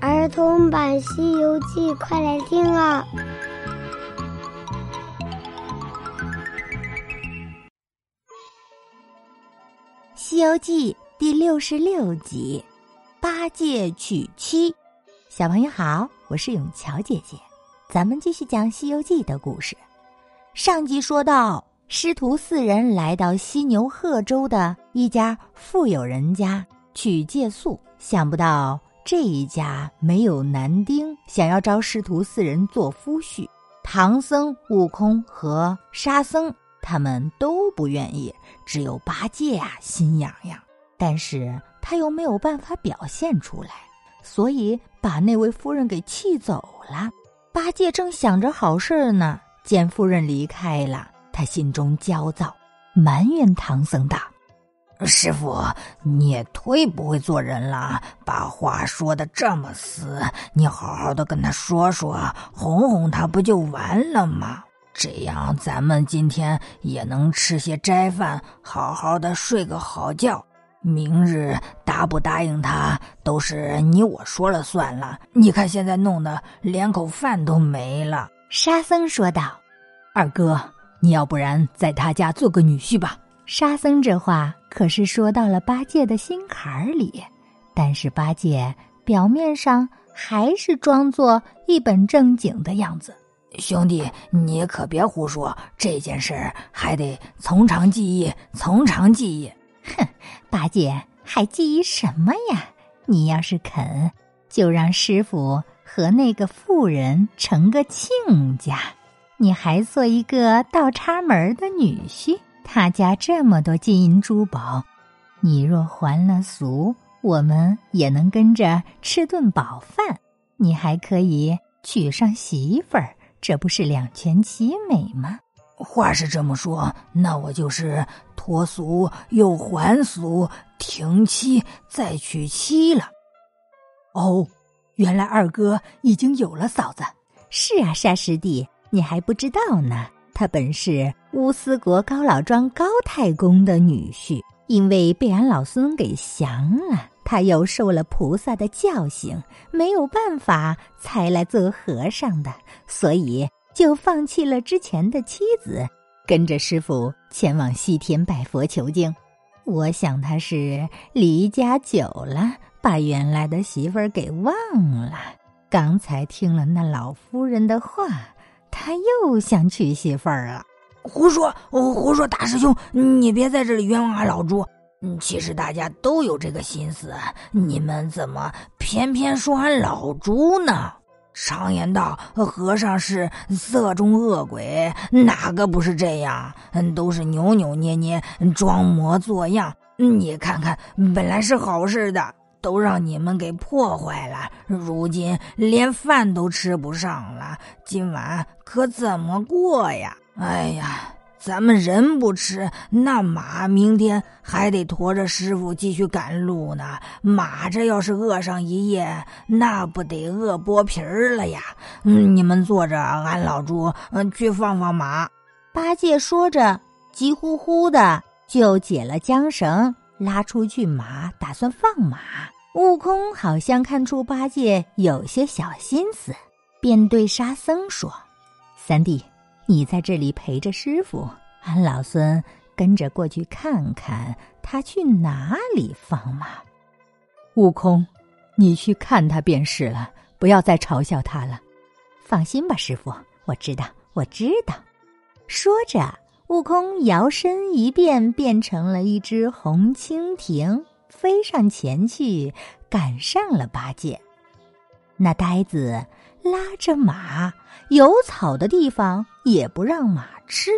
儿童版《西游记》，快来听啊！《西游记》第六十六集：八戒娶妻。小朋友好，我是永桥姐姐，咱们继续讲《西游记》的故事。上集说到，师徒四人来到犀牛贺州的一家富有人家取借宿，想不到。这一家没有男丁，想要招师徒四人做夫婿。唐僧、悟空和沙僧他们都不愿意，只有八戒啊心痒痒，但是他又没有办法表现出来，所以把那位夫人给气走了。八戒正想着好事呢，见夫人离开了，他心中焦躁，埋怨唐僧道。师傅，你也忒不会做人了，把话说的这么死。你好好的跟他说说，哄哄他，不就完了吗？这样咱们今天也能吃些斋饭，好好的睡个好觉。明日答不答应他，都是你我说了算了。你看现在弄得连口饭都没了。沙僧说道：“二哥，你要不然在他家做个女婿吧。”沙僧这话可是说到了八戒的心坎儿里，但是八戒表面上还是装作一本正经的样子。兄弟，你可别胡说，这件事还得从长计议，从长计议。哼，八戒还计议什么呀？你要是肯，就让师傅和那个妇人成个亲家，你还做一个倒插门的女婿。他家这么多金银珠宝，你若还了俗，我们也能跟着吃顿饱饭。你还可以娶上媳妇儿，这不是两全其美吗？话是这么说，那我就是脱俗又还俗，停妻再娶妻了。哦，原来二哥已经有了嫂子。是啊，沙师弟，你还不知道呢。他本是乌斯国高老庄高太公的女婿，因为被俺老孙给降了，他又受了菩萨的教训，没有办法才来做和尚的，所以就放弃了之前的妻子，跟着师傅前往西天拜佛求经。我想他是离家久了，把原来的媳妇儿给忘了。刚才听了那老夫人的话。他又想娶媳妇儿了，胡说！胡说！大师兄，你别在这里冤枉俺老猪。其实大家都有这个心思，你们怎么偏偏说俺老猪呢？常言道，和尚是色中恶鬼，哪个不是这样？都是扭扭捏捏，装模作样。你看看，本来是好事的。都让你们给破坏了，如今连饭都吃不上了，今晚可怎么过呀？哎呀，咱们人不吃，那马明天还得驮着师傅继续赶路呢。马这要是饿上一夜，那不得饿剥皮儿了呀？嗯，你们坐着，俺老猪嗯去放放马。八戒说着，急呼呼的就解了缰绳。拉出去马，打算放马。悟空好像看出八戒有些小心思，便对沙僧说：“三弟，你在这里陪着师傅，俺老孙跟着过去看看他去哪里放马。”悟空，你去看他便是了，不要再嘲笑他了。放心吧，师傅，我知道，我知道。说着。悟空摇身一变，变成了一只红蜻蜓，飞上前去，赶上了八戒。那呆子拉着马，有草的地方也不让马吃，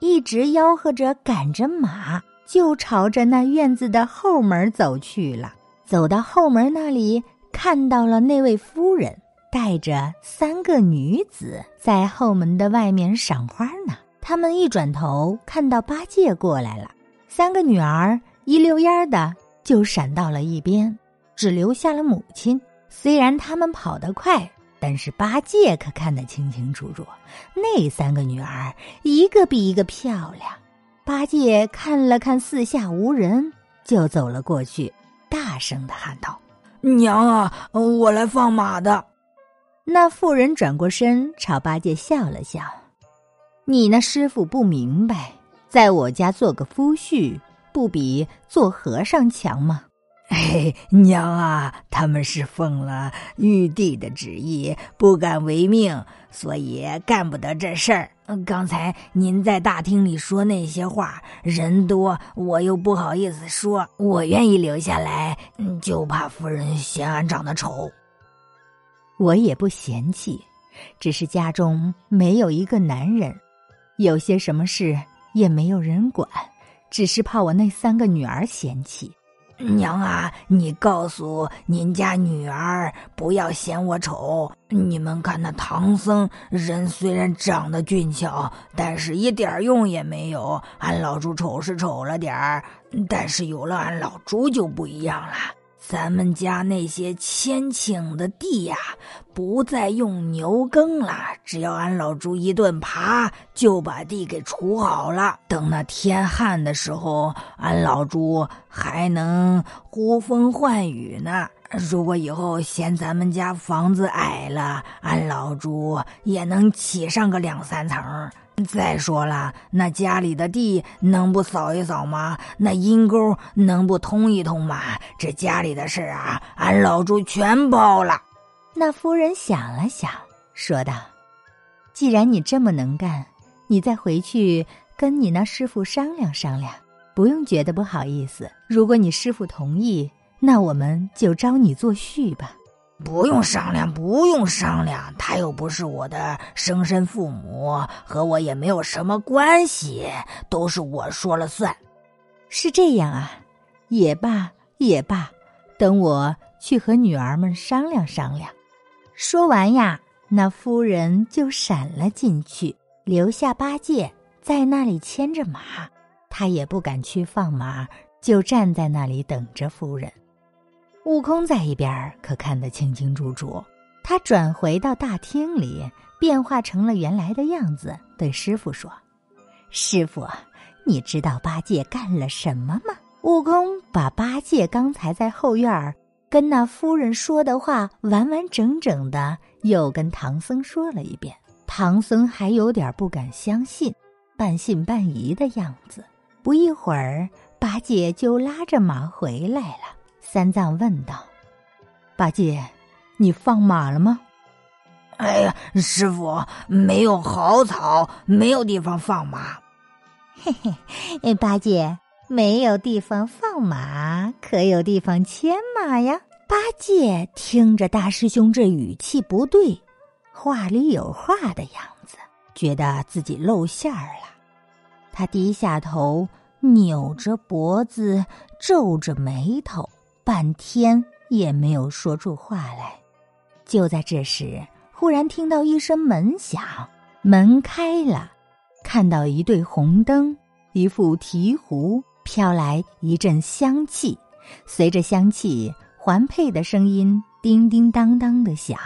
一直吆喝着赶着马，就朝着那院子的后门走去了。走到后门那里，看到了那位夫人带着三个女子在后门的外面赏花呢。他们一转头，看到八戒过来了，三个女儿一溜烟的就闪到了一边，只留下了母亲。虽然他们跑得快，但是八戒可看得清清楚楚，那三个女儿一个比一个漂亮。八戒看了看四下无人，就走了过去，大声的喊道：“娘啊，我来放马的。那妇人转过身朝八戒笑了笑：“你那师傅不明白，在我家做个夫婿，不比做和尚强吗？”嘿，娘啊，他们是奉了玉帝的旨意，不敢违命，所以干不得这事儿。刚才您在大厅里说那些话，人多，我又不好意思说。我愿意留下来，就怕夫人嫌俺长得丑。我也不嫌弃，只是家中没有一个男人，有些什么事也没有人管，只是怕我那三个女儿嫌弃。娘啊，你告诉您家女儿不要嫌我丑。你们看那唐僧人虽然长得俊俏，但是一点用也没有。俺老猪丑是丑了点儿，但是有了俺老猪就不一样了。咱们家那些千顷的地呀，不再用牛耕了，只要俺老猪一顿耙，就把地给锄好了。等那天旱的时候，俺老猪还能呼风唤雨呢。如果以后嫌咱们家房子矮了，俺老猪也能起上个两三层。再说了，那家里的地能不扫一扫吗？那阴沟能不通一通吗？这家里的事啊，俺老猪全包了。那夫人想了想，说道：“既然你这么能干，你再回去跟你那师傅商量商量，不用觉得不好意思。如果你师傅同意，那我们就招你做婿吧。”不用商量，不用商量，他又不是我的生身父母，和我也没有什么关系，都是我说了算。是这样啊，也罢也罢，等我去和女儿们商量商量。说完呀，那夫人就闪了进去，留下八戒在那里牵着马，他也不敢去放马，就站在那里等着夫人。悟空在一边可看得清清楚楚，他转回到大厅里，变化成了原来的样子，对师傅说：“师傅，你知道八戒干了什么吗？”悟空把八戒刚才在后院跟那夫人说的话完完整整的又跟唐僧说了一遍。唐僧还有点不敢相信，半信半疑的样子。不一会儿，八戒就拉着马回来了。三藏问道：“八戒，你放马了吗？”“哎呀，师傅，没有好草，没有地方放马。”“嘿嘿，八戒，没有地方放马，可有地方牵马呀？”八戒听着大师兄这语气不对，话里有话的样子，觉得自己露馅儿了。他低下头，扭着脖子，皱着眉头。半天也没有说出话来。就在这时，忽然听到一声门响，门开了，看到一对红灯，一副提壶，飘来一阵香气，随着香气，环佩的声音叮叮当当的响。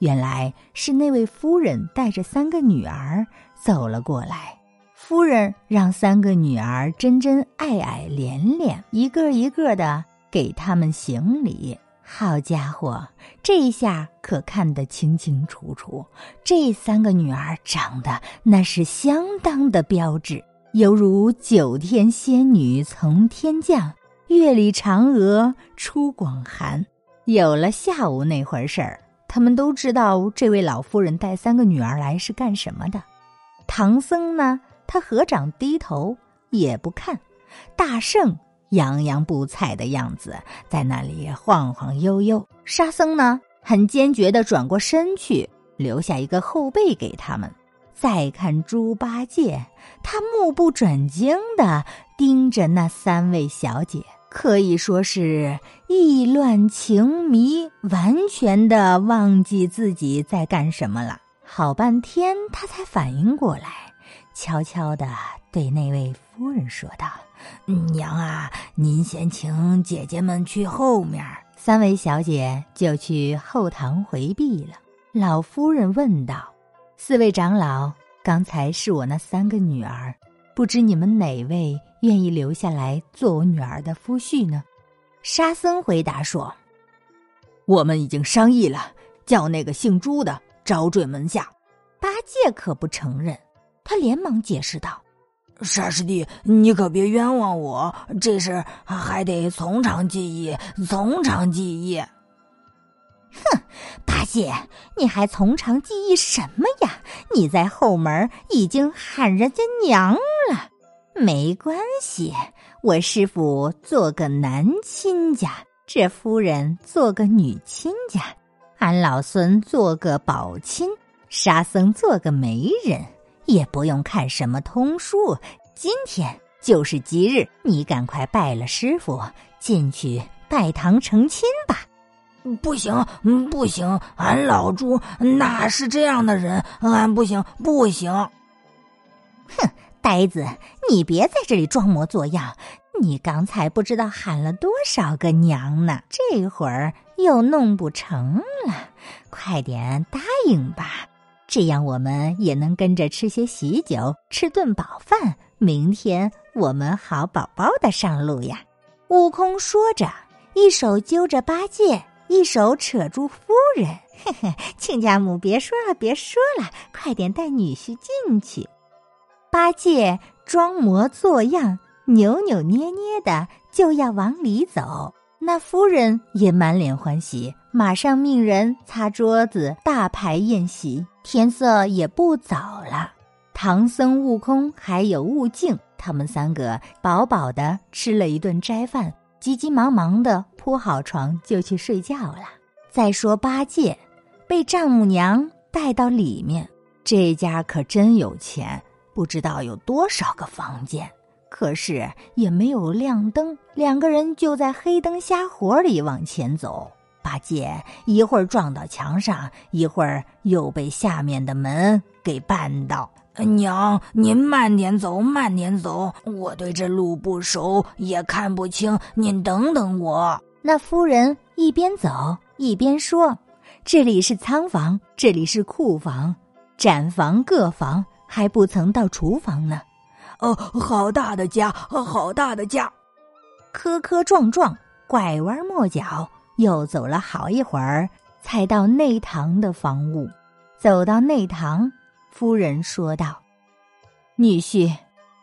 原来是那位夫人带着三个女儿走了过来。夫人让三个女儿真真、爱爱、怜怜，一个一个的。给他们行礼，好家伙，这下可看得清清楚楚。这三个女儿长得那是相当的标致，犹如九天仙女从天降，月里嫦娥出广寒。有了下午那会儿事儿，他们都知道这位老夫人带三个女儿来是干什么的。唐僧呢，他合掌低头也不看，大圣。洋洋不睬的样子，在那里晃晃悠悠。沙僧呢，很坚决的转过身去，留下一个后背给他们。再看猪八戒，他目不转睛的盯着那三位小姐，可以说是意乱情迷，完全的忘记自己在干什么了。好半天，他才反应过来，悄悄的对那位夫人说道。娘啊，您先请姐姐们去后面。三位小姐就去后堂回避了。老夫人问道：“四位长老，刚才是我那三个女儿，不知你们哪位愿意留下来做我女儿的夫婿呢？”沙僧回答说：“我们已经商议了，叫那个姓朱的招赘门下。八戒可不承认，他连忙解释道：“沙师弟，你可别冤枉我，这事还得从长计议，从长计议。”哼，八戒，你还从长计议什么呀？你在后门已经喊人家娘了。没关系，我师傅做个男亲家，这夫人做个女亲家，俺老孙做个宝亲，沙僧做个媒人，也不用看什么通书。今天就是吉日，你赶快拜了师傅，进去拜堂成亲吧。不行，不行！俺老朱哪是这样的人？俺不行，不行！哼，呆子，你别在这里装模作样！你刚才不知道喊了多少个娘呢，这会儿又弄不成了。快点答应吧，这样我们也能跟着吃些喜酒，吃顿饱饭。明天我们好饱饱的上路呀！悟空说着，一手揪着八戒。一手扯住夫人，嘿嘿，亲家母，别说了，别说了，快点带女婿进去。八戒装模作样，扭扭捏捏的就要往里走。那夫人也满脸欢喜，马上命人擦桌子，大排宴席。天色也不早了，唐僧、悟空还有悟净，他们三个饱饱的吃了一顿斋饭。急急忙忙的铺好床就去睡觉了。再说八戒，被丈母娘带到里面，这家可真有钱，不知道有多少个房间，可是也没有亮灯，两个人就在黑灯瞎火里往前走。八戒一会儿撞到墙上，一会儿又被下面的门给绊倒。娘，您慢点走，慢点走，我对这路不熟，也看不清。您等等我。那夫人一边走一边说：“这里是仓房，这里是库房，展房各房，还不曾到厨房呢。”哦，好大的家，好大的家，磕磕撞撞，拐弯抹角，又走了好一会儿，才到内堂的房屋。走到内堂。夫人说道：“女婿，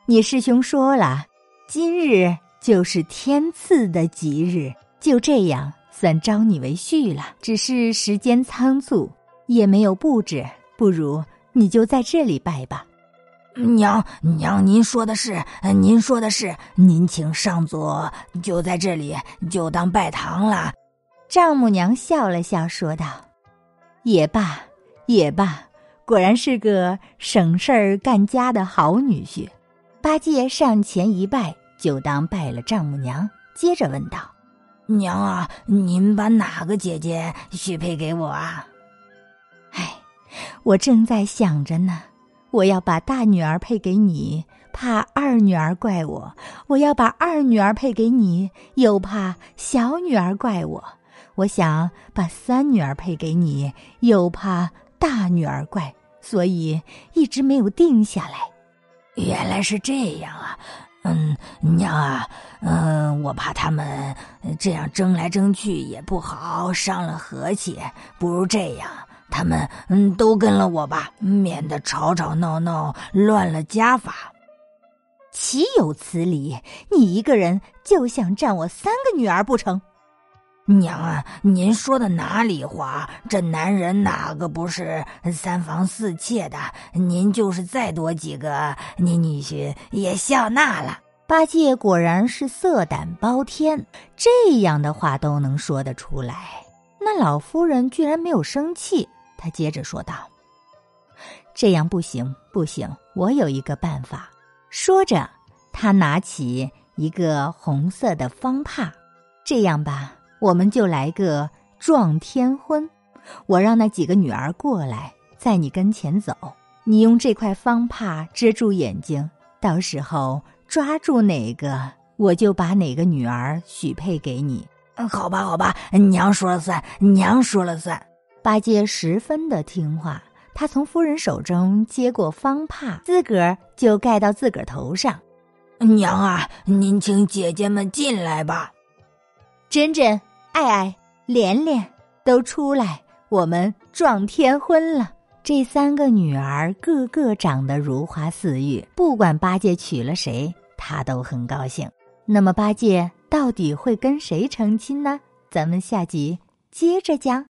你师兄说了，今日就是天赐的吉日，就这样算招你为婿了。只是时间仓促，也没有布置，不如你就在这里拜吧。”娘娘，您说的是，您说的是，您请上座，就在这里，就当拜堂了。丈母娘笑了笑，说道：“也罢，也罢。”果然是个省事儿干家的好女婿，八戒上前一拜，就当拜了丈母娘。接着问道：“娘啊，您把哪个姐姐许配给我啊？”“哎，我正在想着呢。我要把大女儿配给你，怕二女儿怪我；我要把二女儿配给你，又怕小女儿怪我。我想把三女儿配给你，又怕大女儿怪。”所以一直没有定下来，原来是这样啊！嗯，娘啊，嗯，我怕他们这样争来争去也不好，伤了和气。不如这样，他们嗯都跟了我吧，免得吵吵闹闹乱了家法。岂有此理！你一个人就想占我三个女儿不成？娘啊，您说的哪里话？这男人哪个不是三房四妾的？您就是再多几个，您女婿也笑纳了。八戒果然是色胆包天，这样的话都能说得出来。那老夫人居然没有生气，他接着说道：“这样不行，不行，我有一个办法。”说着，他拿起一个红色的方帕，这样吧。我们就来个撞天婚，我让那几个女儿过来，在你跟前走，你用这块方帕遮住眼睛，到时候抓住哪个，我就把哪个女儿许配给你。嗯好吧，好吧，娘说了算，娘说了算。八戒十分的听话，他从夫人手中接过方帕，自个儿就盖到自个儿头上。娘啊，您请姐姐们进来吧。珍珍。爱爱、莲莲，都出来，我们撞天婚了。这三个女儿个个长得如花似玉，不管八戒娶了谁，她都很高兴。那么八戒到底会跟谁成亲呢？咱们下集接着讲。